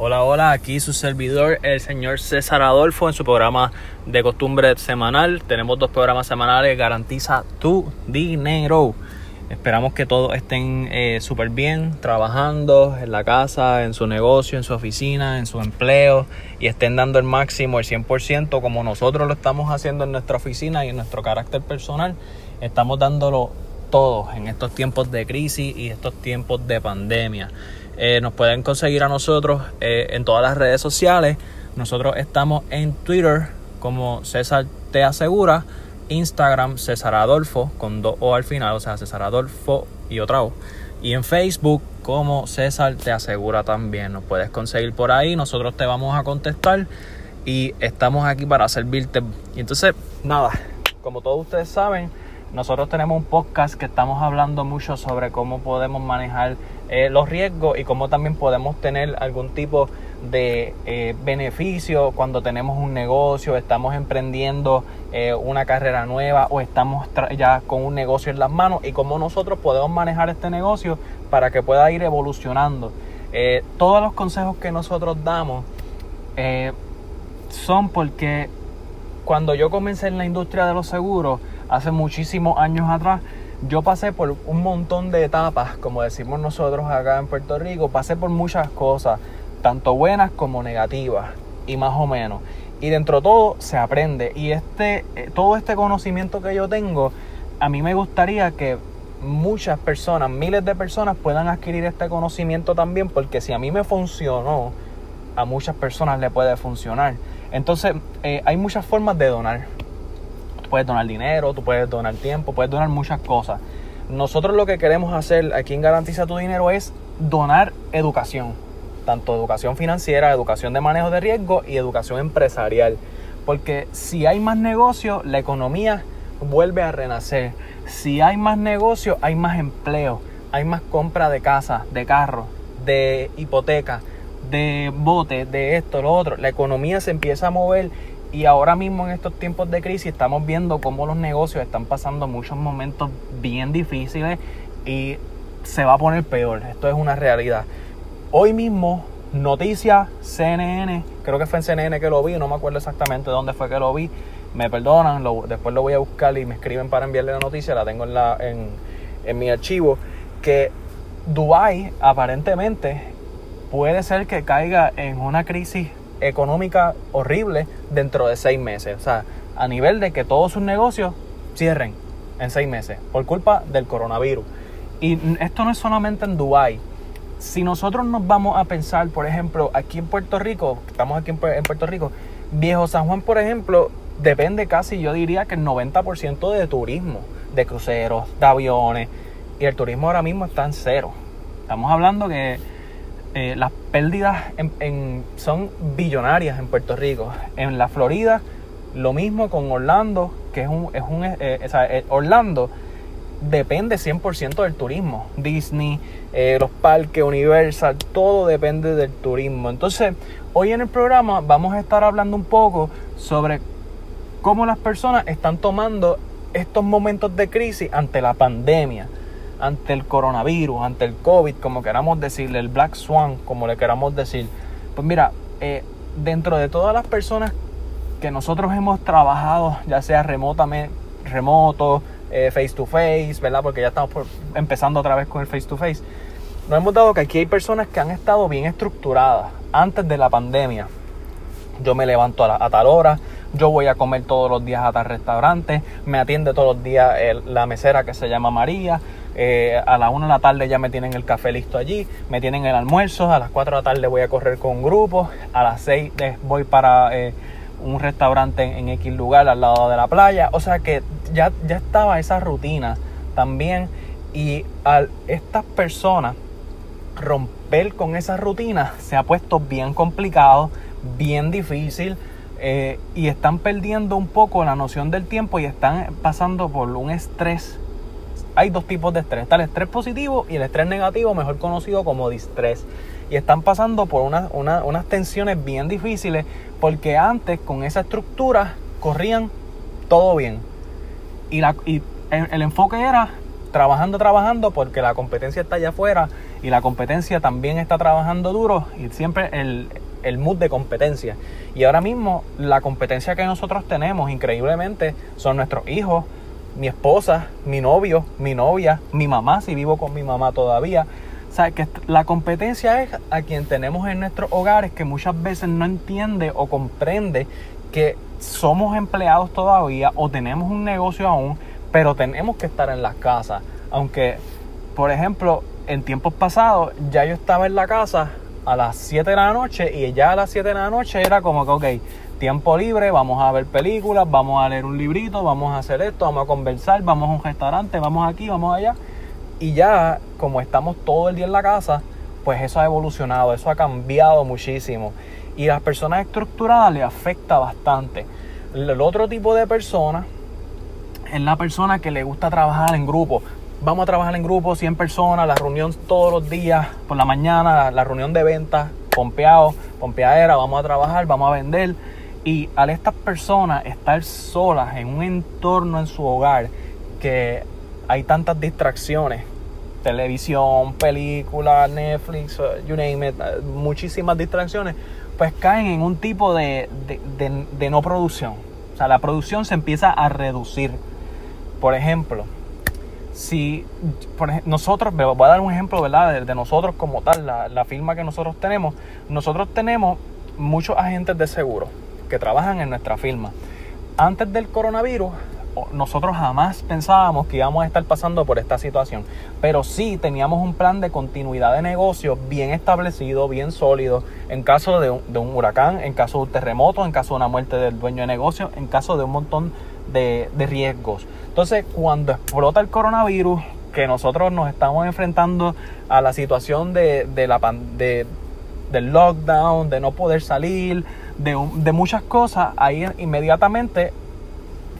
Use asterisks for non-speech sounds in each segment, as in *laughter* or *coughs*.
Hola, hola, aquí su servidor, el señor César Adolfo, en su programa de costumbre semanal. Tenemos dos programas semanales, garantiza tu dinero. Esperamos que todos estén eh, súper bien, trabajando en la casa, en su negocio, en su oficina, en su empleo y estén dando el máximo, el 100%, como nosotros lo estamos haciendo en nuestra oficina y en nuestro carácter personal. Estamos dándolo todo en estos tiempos de crisis y estos tiempos de pandemia. Eh, nos pueden conseguir a nosotros eh, en todas las redes sociales. Nosotros estamos en Twitter como César Te Asegura Instagram César Adolfo con dos O al final, o sea, César Adolfo y otra O. Y en Facebook como César te asegura también. Nos puedes conseguir por ahí, nosotros te vamos a contestar y estamos aquí para servirte. Y entonces, nada, como todos ustedes saben, nosotros tenemos un podcast que estamos hablando mucho sobre cómo podemos manejar eh, los riesgos y cómo también podemos tener algún tipo de eh, beneficio cuando tenemos un negocio, estamos emprendiendo eh, una carrera nueva o estamos ya con un negocio en las manos y cómo nosotros podemos manejar este negocio para que pueda ir evolucionando. todos los consejos que nosotros damos son porque cuando yo comencé en la industria de los seguros, hace muchísimos años atrás, yo pasé por un montón de etapas, como decimos nosotros acá en Puerto Rico, pasé por muchas cosas, tanto buenas como negativas, y más o menos. Y dentro de todo se aprende. Y este, eh, todo este conocimiento que yo tengo, a mí me gustaría que muchas personas, miles de personas puedan adquirir este conocimiento también, porque si a mí me funcionó, a muchas personas le puede funcionar. Entonces, eh, hay muchas formas de donar puedes donar dinero, tú puedes donar tiempo, puedes donar muchas cosas. Nosotros lo que queremos hacer aquí en Garantiza tu Dinero es donar educación, tanto educación financiera, educación de manejo de riesgo y educación empresarial. Porque si hay más negocio, la economía vuelve a renacer. Si hay más negocio, hay más empleo, hay más compra de casa, de carro, de hipoteca, de bote, de esto, lo otro. La economía se empieza a mover y ahora mismo en estos tiempos de crisis estamos viendo cómo los negocios están pasando muchos momentos bien difíciles y se va a poner peor. Esto es una realidad. Hoy mismo, noticias CNN, creo que fue en CNN que lo vi, no me acuerdo exactamente dónde fue que lo vi. Me perdonan, después lo voy a buscar y me escriben para enviarle la noticia, la tengo en, la, en, en mi archivo, que Dubai aparentemente puede ser que caiga en una crisis económica horrible dentro de seis meses. O sea, a nivel de que todos sus negocios cierren en seis meses por culpa del coronavirus. Y esto no es solamente en Dubái. Si nosotros nos vamos a pensar, por ejemplo, aquí en Puerto Rico, estamos aquí en Puerto Rico, Viejo San Juan, por ejemplo, depende casi, yo diría que el 90% de turismo, de cruceros, de aviones, y el turismo ahora mismo está en cero. Estamos hablando que eh, las pérdidas son billonarias en Puerto Rico. En la Florida, lo mismo con Orlando, que es un... Es un eh, eh, Orlando depende 100% del turismo. Disney, los parques, Universal, todo depende del turismo. Entonces, hoy en el programa vamos a estar hablando un poco sobre cómo las personas están tomando estos momentos de crisis ante la pandemia ante el coronavirus, ante el COVID, como queramos decirle, el Black Swan, como le queramos decir. Pues mira, eh, dentro de todas las personas que nosotros hemos trabajado, ya sea remotamente, remoto, eh, face to face, ¿verdad? Porque ya estamos empezando otra vez con el face to face. Nos hemos dado que aquí hay personas que han estado bien estructuradas antes de la pandemia. Yo me levanto a, tal hora, yo voy a comer todos los días a tal restaurante, me atiende todos los días la mesera que se llama María, eh, a la 1 de la tarde ya me tienen el café listo allí, me tienen el almuerzo, a las 4 de la tarde voy a correr con un grupo, a las 6 voy para eh, un restaurante en, X lugar al lado de la playa, o sea que ya, ya estaba esa rutina también y al estas personas romper con esa rutina se ha puesto bien complicado, bien difícil. Eh, y están perdiendo un poco la noción del tiempo y están pasando por un estrés hay dos tipos de estrés. Está el estrés positivo y el estrés negativo, mejor conocido como distrés. Y están pasando por unas tensiones bien difíciles porque antes con esa estructura corrían todo bien. Y, la, y el, enfoque era trabajando, trabajando porque la competencia está allá afuera y la competencia también está trabajando duro y siempre el, el mood de competencia. Y ahora mismo la competencia que nosotros tenemos increíblemente son nuestros hijos, mi esposa, mi novio, mi novia, mi mamá, si vivo con mi mamá todavía. O sea, que la competencia es a quien tenemos en nuestros hogares que muchas veces no entiende o comprende que somos empleados todavía o tenemos un negocio aún, pero tenemos que estar en las casas. Aunque, por ejemplo, en tiempos pasados ya yo estaba en la casa a las 7 de la noche y ya a las 7 de la noche era como que, ok, tiempo libre, vamos a ver películas, vamos a leer un librito, vamos a hacer esto, vamos a conversar, vamos a un restaurante, vamos aquí, vamos allá. Y ya, como estamos todo el día en la casa, pues eso ha evolucionado, eso ha cambiado muchísimo. Y las personas estructuradas le afecta bastante. El otro tipo de persona es la persona que le gusta trabajar en grupo. Vamos a trabajar en grupo, 100 personas, la reunión todos los días, por la mañana, la reunión de ventas, pompeado, pompeadera, vamos a trabajar, vamos a vender. Y al estas personas estar solas en un entorno en su hogar que hay tantas distracciones, televisión, películas, Netflix, you name it, muchísimas distracciones, pues caen en un tipo de, de, no producción. O sea, la producción se empieza a reducir. Por ejemplo, si nosotros, voy a dar un ejemplo, ¿verdad? De, nosotros como tal, la, la, firma que nosotros tenemos, nosotros tenemos muchos agentes de seguro que trabajan en nuestra firma. Antes del coronavirus, nosotros jamás pensábamos que íbamos a estar pasando por esta situación, pero sí teníamos un plan de continuidad de negocio bien establecido, bien sólido, en caso de un, huracán, en caso de un terremoto, en caso de una muerte del dueño de negocio, en caso de un montón de, riesgos. Entonces, cuando explota el coronavirus, que nosotros nos estamos enfrentando a la situación de, la de, del lockdown, de no poder salir, de, de muchas cosas, ahí inmediatamente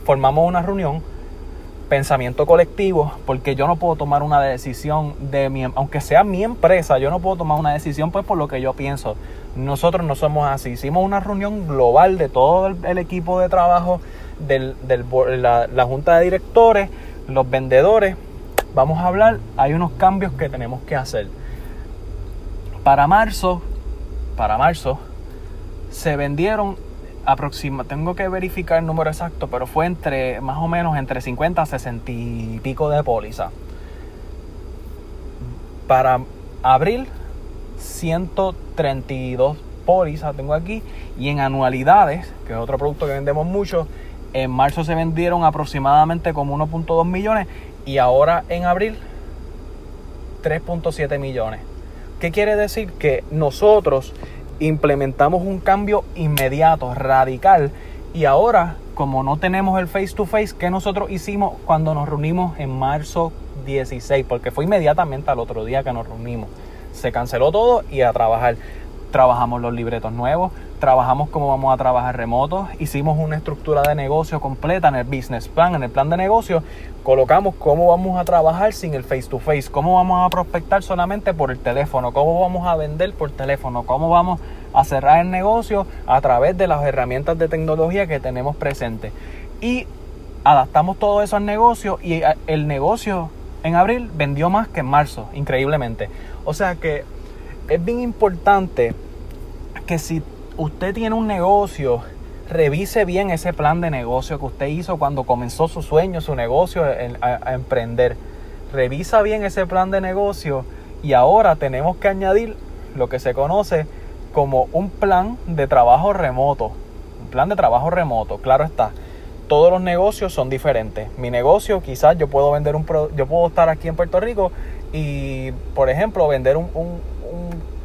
formamos una reunión, pensamiento colectivo, porque yo no puedo tomar una decisión de mi, aunque sea mi empresa, yo no puedo tomar una decisión pues por lo que yo pienso. Nosotros no somos así. Hicimos una reunión global de todo el, equipo de trabajo, la, la junta de directores, los vendedores. Vamos a hablar, hay unos cambios que tenemos que hacer. Para marzo, para marzo, se vendieron aproxima, tengo que verificar el número exacto, pero fue entre más o menos entre 50 a 60 y pico de póliza. Para abril 132 pólizas tengo aquí y en anualidades, que es otro producto que vendemos mucho, en marzo se vendieron aproximadamente como 1.2 millones y ahora en abril 3.7 millones. ¿Qué quiere decir? Que nosotros implementamos un cambio inmediato, radical. Y ahora, como no tenemos el face to face, ¿qué nosotros hicimos cuando nos reunimos en marzo 16? Porque fue inmediatamente al otro día que nos reunimos. Se canceló todo y a trabajar. Trabajamos los libretos nuevos, trabajamos cómo vamos a trabajar remoto, hicimos una estructura de negocio completa en el business plan, en el plan de negocio, colocamos cómo vamos a trabajar sin el face to face, cómo vamos a prospectar solamente por el teléfono, cómo vamos a vender por teléfono, cómo vamos a cerrar el negocio a través de las herramientas de tecnología que tenemos presentes. Y adaptamos todo eso al negocio y eh, el negocio en abril vendió más que en marzo, increíblemente. O sea que es bien importante que si usted tiene un negocio, revise bien ese plan de negocio que usted hizo cuando comenzó su sueño, su negocio a, emprender. Revisa bien ese plan de negocio y ahora tenemos que añadir lo que se conoce como un plan de trabajo remoto. Un plan de trabajo remoto, claro está. Todos los negocios son diferentes. Mi negocio, quizás yo puedo vender un yo puedo estar aquí en Puerto Rico y, por ejemplo, vender un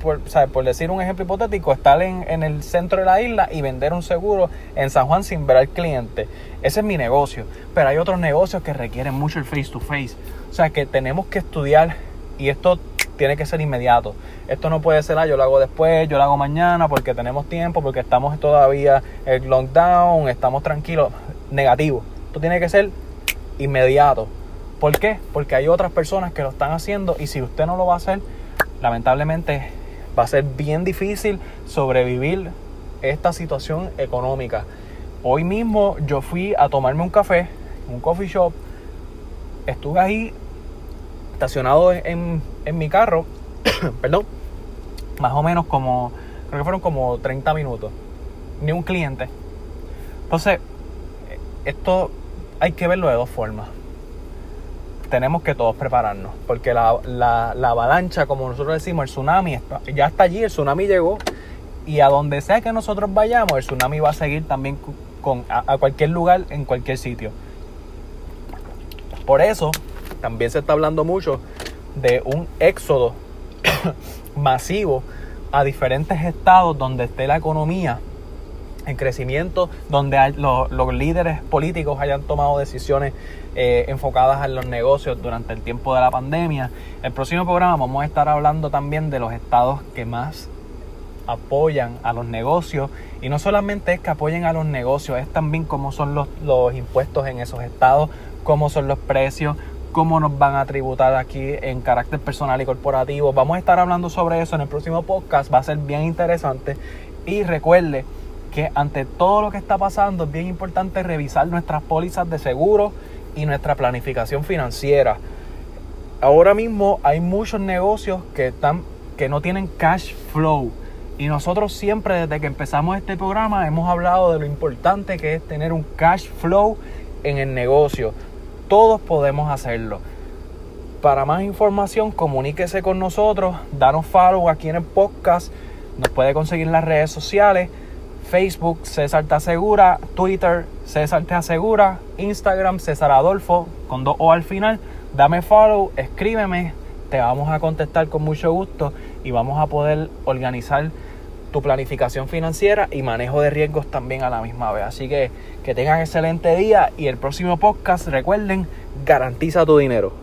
por, decir un ejemplo hipotético, estar en, el centro de la isla y vender un seguro en San Juan sin ver al cliente. Ese es mi negocio. Pero hay otros negocios que requieren mucho el face to face. O sea que tenemos que estudiar y esto tiene que ser inmediato. Esto no puede ser, ah, yo lo hago después, yo lo hago mañana porque tenemos tiempo, porque estamos todavía en lockdown, estamos tranquilos. Negativo. Esto tiene que ser inmediato. ¿Por qué? Porque hay otras personas que lo están haciendo y si usted no lo va a hacer, lamentablemente va a ser bien difícil sobrevivir esta situación económica. Hoy mismo yo fui a tomarme un café, un coffee shop, estuve ahí estacionado en, mi carro *coughs* perdón, más o menos como, creo que fueron como 30 minutos, ni un cliente. Entonces, esto hay que verlo de dos formas. Tenemos que todos prepararnos, porque la, la, avalancha, como nosotros decimos, el tsunami, ya está allí, el tsunami llegó, y a donde sea que nosotros vayamos, el tsunami va a seguir también con, a cualquier lugar, en cualquier sitio. Por eso, también se está hablando mucho de un éxodo *coughs* masivo a diferentes estados donde esté la economía en crecimiento, donde los, líderes políticos hayan tomado decisiones eh, enfocadas en los negocios durante el tiempo de la pandemia. El próximo programa vamos a estar hablando también de los estados que más apoyan a los negocios y no solamente es que apoyen a los negocios, es también cómo son los, los impuestos en esos estados, cómo son los precios, cómo nos van a tributar aquí en carácter personal y corporativo. Vamos a estar hablando sobre eso en el próximo podcast, va a ser bien interesante. Y recuerde que ante todo lo que está pasando es bien importante revisar nuestras pólizas de seguro y nuestra planificación financiera. Ahora mismo hay muchos negocios que, están, que no tienen cash flow. Y nosotros siempre desde que empezamos este programa hemos hablado de lo importante que es tener un cash flow en el negocio. Todos podemos hacerlo. Para más información, comuníquese con nosotros, danos follow aquí en el podcast. Nos puede conseguir en las redes sociales. Facebook César Te Asegura, Twitter César Te Asegura, Instagram César Adolfo con dos O al final. Dame follow, escríbeme, te vamos a contestar con mucho gusto y vamos a poder organizar tu planificación financiera y manejo de riesgos también a la misma vez. Así que que tengan excelente día y el próximo podcast, recuerden, garantiza tu dinero.